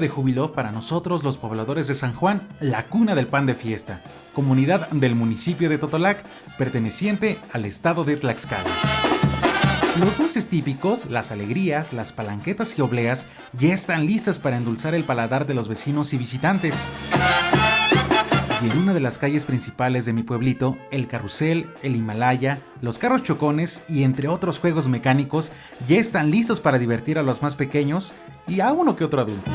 de júbilo para nosotros los pobladores de San Juan, la cuna del pan de fiesta, comunidad del municipio de Totolac, perteneciente al estado de Tlaxcala. Los dulces típicos, las alegrías, las palanquetas y obleas ya están listas para endulzar el paladar de los vecinos y visitantes. Y en una de las calles principales de mi pueblito, el carrusel, el Himalaya, los carros chocones y entre otros juegos mecánicos ya están listos para divertir a los más pequeños y a uno que otro adulto.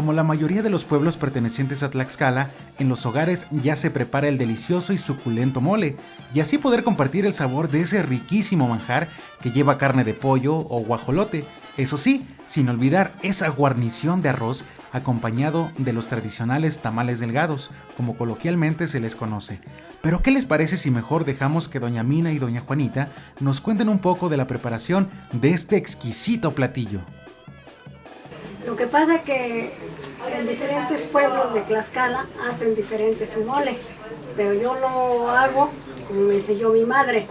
Como la mayoría de los pueblos pertenecientes a Tlaxcala, en los hogares ya se prepara el delicioso y suculento mole, y así poder compartir el sabor de ese riquísimo manjar que lleva carne de pollo o guajolote, eso sí, sin olvidar esa guarnición de arroz acompañado de los tradicionales tamales delgados, como coloquialmente se les conoce. Pero ¿qué les parece si mejor dejamos que doña Mina y doña Juanita nos cuenten un poco de la preparación de este exquisito platillo? Pasa que en diferentes pueblos de Tlaxcala hacen diferente su mole, pero yo lo hago como me enseñó mi madre.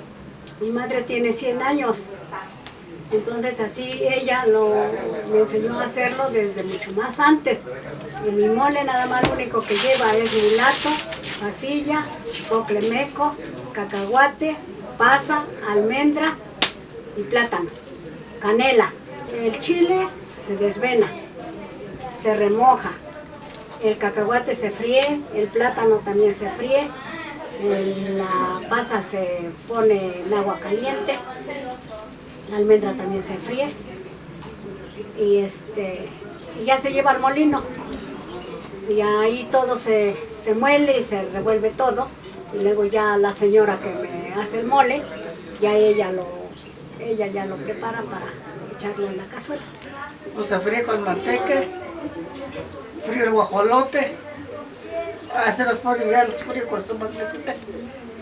Mi madre tiene 100 años entonces así ella lo, me enseñó a hacerlo desde mucho más antes. Y mi mole nada más lo único que lleva es mulato, pasilla, chipocle meco, cacahuate, pasa, almendra y plátano, canela. El chile se desvena, se remoja, el cacahuate se fríe, el plátano también se fríe, la pasa se pone en agua caliente, la almendra también se fríe y este ya se lleva al molino. Y ahí todo se, muele y se revuelve todo. Y luego ya la señora que me hace el mole ya ella lo ella ya lo prepara para echarlo en la cazuela. Pues se fríe con manteca frío el guajolote hace los pollos ya los frío con su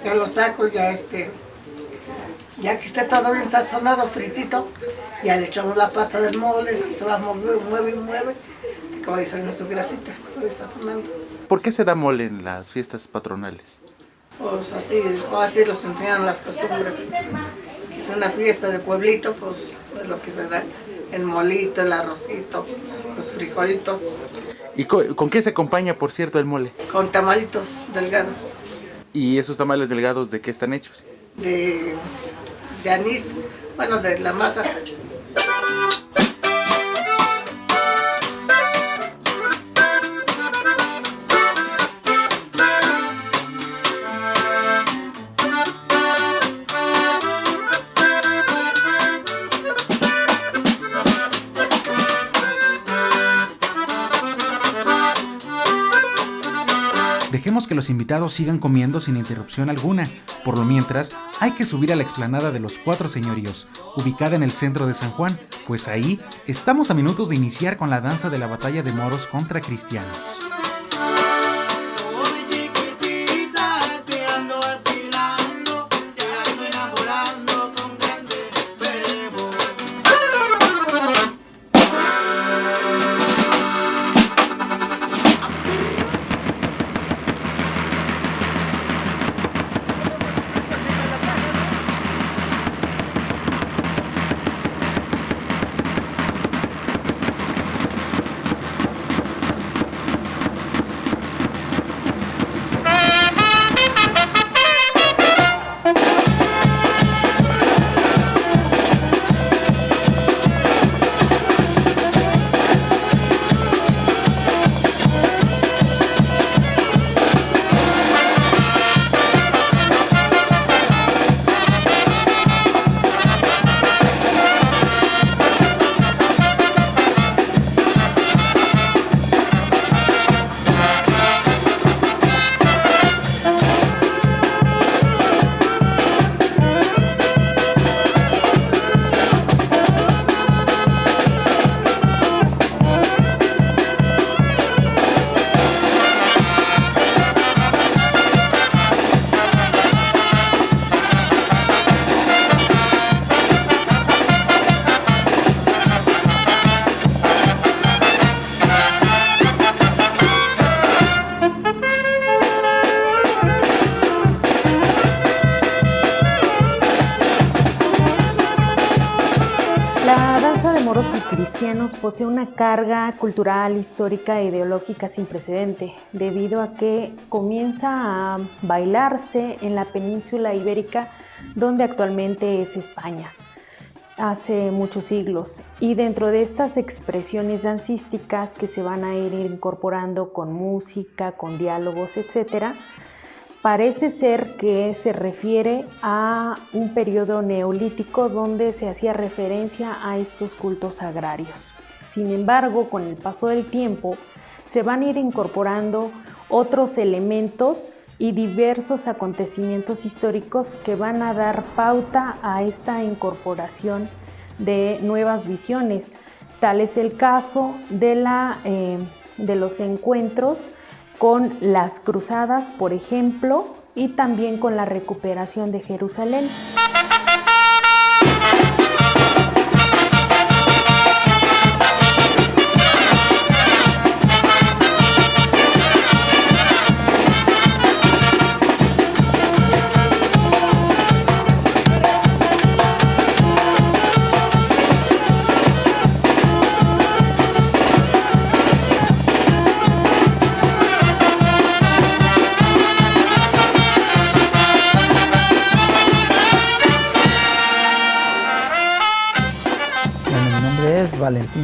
ya lo saco ya este ya que esté todo bien sazonado, fritito, ya le echamos la pasta del mole, si se va a mover, mueve y mueve, que vaya saliendo su grasita, estoy sazonando. ¿Por qué se da mole en las fiestas patronales? Pues así, así los enseñan las costumbres. Es una fiesta de pueblito, pues es lo que se da. El molito, el arrocito, los frijolitos. ¿Y con, qué se acompaña, por cierto, el mole? Con tamalitos delgados. ¿Y esos tamales delgados de qué están hechos? De de anís, bueno, de la masa Dejemos que los invitados sigan comiendo sin interrupción alguna. Por lo mientras, hay que subir a la explanada de los Cuatro Señoríos, ubicada en el centro de San Juan, pues ahí estamos a minutos de iniciar con la danza de la batalla de moros contra cristianos. Posee una carga cultural, histórica e ideológica sin precedente, debido a que comienza a bailarse en la península ibérica, donde actualmente es España, hace muchos siglos. Y dentro de estas expresiones dancísticas que se van a ir incorporando con música, con diálogos, etcétera, Parece ser que se refiere a un periodo neolítico donde se hacía referencia a estos cultos agrarios. Sin embargo, con el paso del tiempo, se van a ir incorporando otros elementos y diversos acontecimientos históricos que van a dar pauta a esta incorporación de nuevas visiones. Tal es el caso de, la, eh, de los encuentros con las cruzadas, por ejemplo, y también con la recuperación de Jerusalén.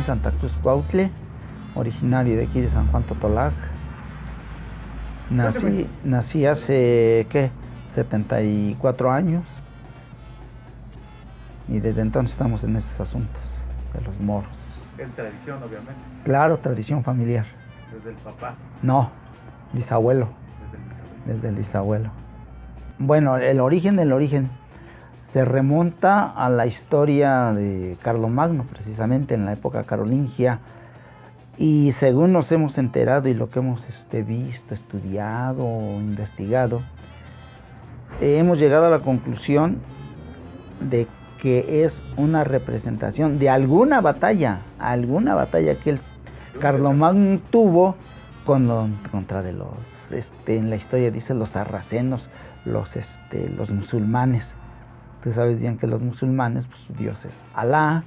Santa Cruz Cuautle, originario de aquí de San Juan Totolac. Nací, nací hace, ¿qué? 74 años. Y desde entonces estamos en estos asuntos de los moros. En tradición, obviamente. Claro, tradición familiar. ¿Desde el papá? No, bisabuelo. Desde el bisabuelo. Bueno, el origen del origen se remonta a la historia de Carlomagno, precisamente en la época carolingia. Y según nos hemos enterado y lo que hemos este, visto, estudiado, investigado, hemos llegado a la conclusión de que es una representación de alguna batalla, alguna batalla que el Carlomagno tuvo con contra de los, este, en la historia dice los sarracenos, los, este, los musulmanes. Sabes bien que los musulmanes, pues su Dios es Alá,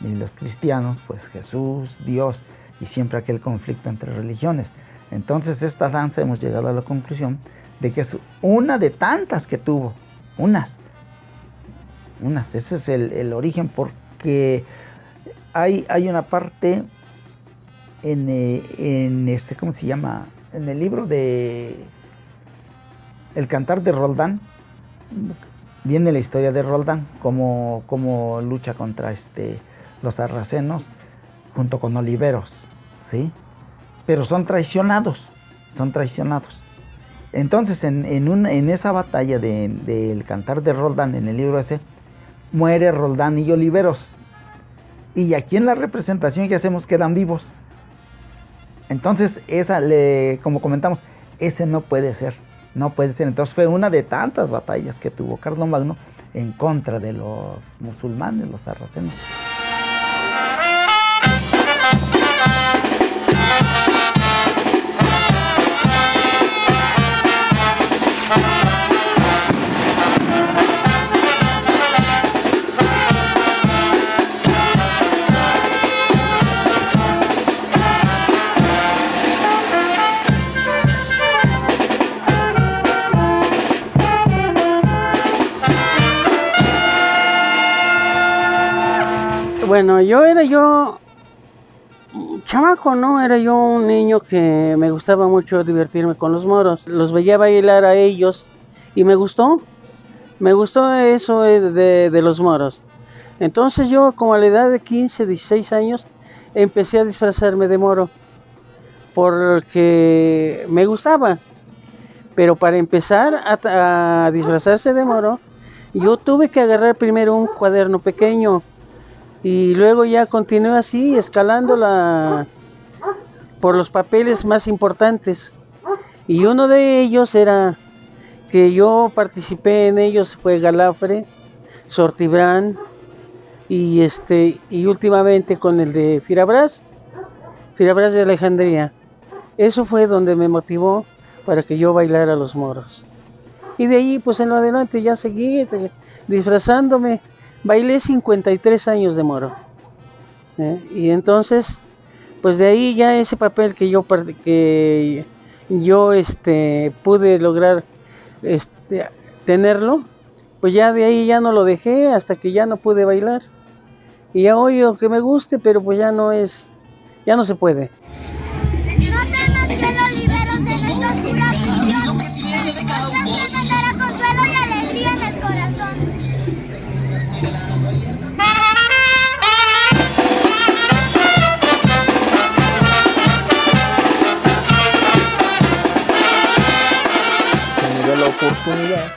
y los cristianos, pues Jesús, Dios, y siempre aquel conflicto entre religiones. Entonces esta danza hemos llegado a la conclusión de que es una de tantas que tuvo, unas, unas, ese es el, origen porque hay, hay una parte en, eh, en, este, ¿cómo se llama? En el libro de El cantar de Roldán, viene la historia de Roldán, cómo, lucha contra este, los sarracenos junto con Oliveros, ¿sí? Pero son traicionados, son traicionados. Entonces, en, en, esa batalla del cantar de Roldán, en el libro ese, muere Roldán y Oliveros. Y aquí en la representación que hacemos quedan vivos. Entonces, esa, le, como comentamos, ese no puede ser. No puede ser. Entonces fue una de tantas batallas que tuvo Magno en contra de los musulmanes, los sarracenos. Bueno, yo era yo chamaco, ¿no? Era yo un niño que me gustaba mucho divertirme con los moros. Los veía bailar a ellos y me gustó. Me gustó eso de, los moros. Entonces yo como a la edad de 15, 16 años empecé a disfrazarme de moro porque me gustaba. Pero para empezar a disfrazarse de moro, yo tuve que agarrar primero un cuaderno pequeño y luego ya continué así, escalando la, por los papeles más importantes. Y uno de ellos era que yo participé en ellos fue Galafre, Sortibrán y este y últimamente con el de Firabras, Firabras de Alejandría. Eso fue donde me motivó para que yo bailara los moros. Y de ahí pues en lo adelante ya seguí disfrazándome Bailé 53 años de moro. ¿eh? Y entonces, pues de ahí ya ese papel que yo que yo este pude lograr este tenerlo, pues ya de ahí ya no lo dejé hasta que ya no pude bailar. Y ya hoy que me guste, pero pues ya no es, ya no se puede. Dio la oportunidad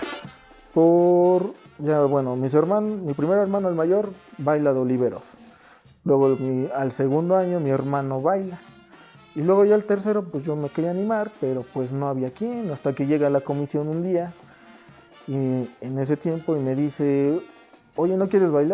por ya bueno mis hermanos mi primer hermano el mayor baila de oliveros. Luego al segundo año mi hermano baila. Y luego ya el tercero pues yo me quería animar pero pues no había quien hasta que llega la comisión un día y en ese tiempo y me dice oye no quieres bailar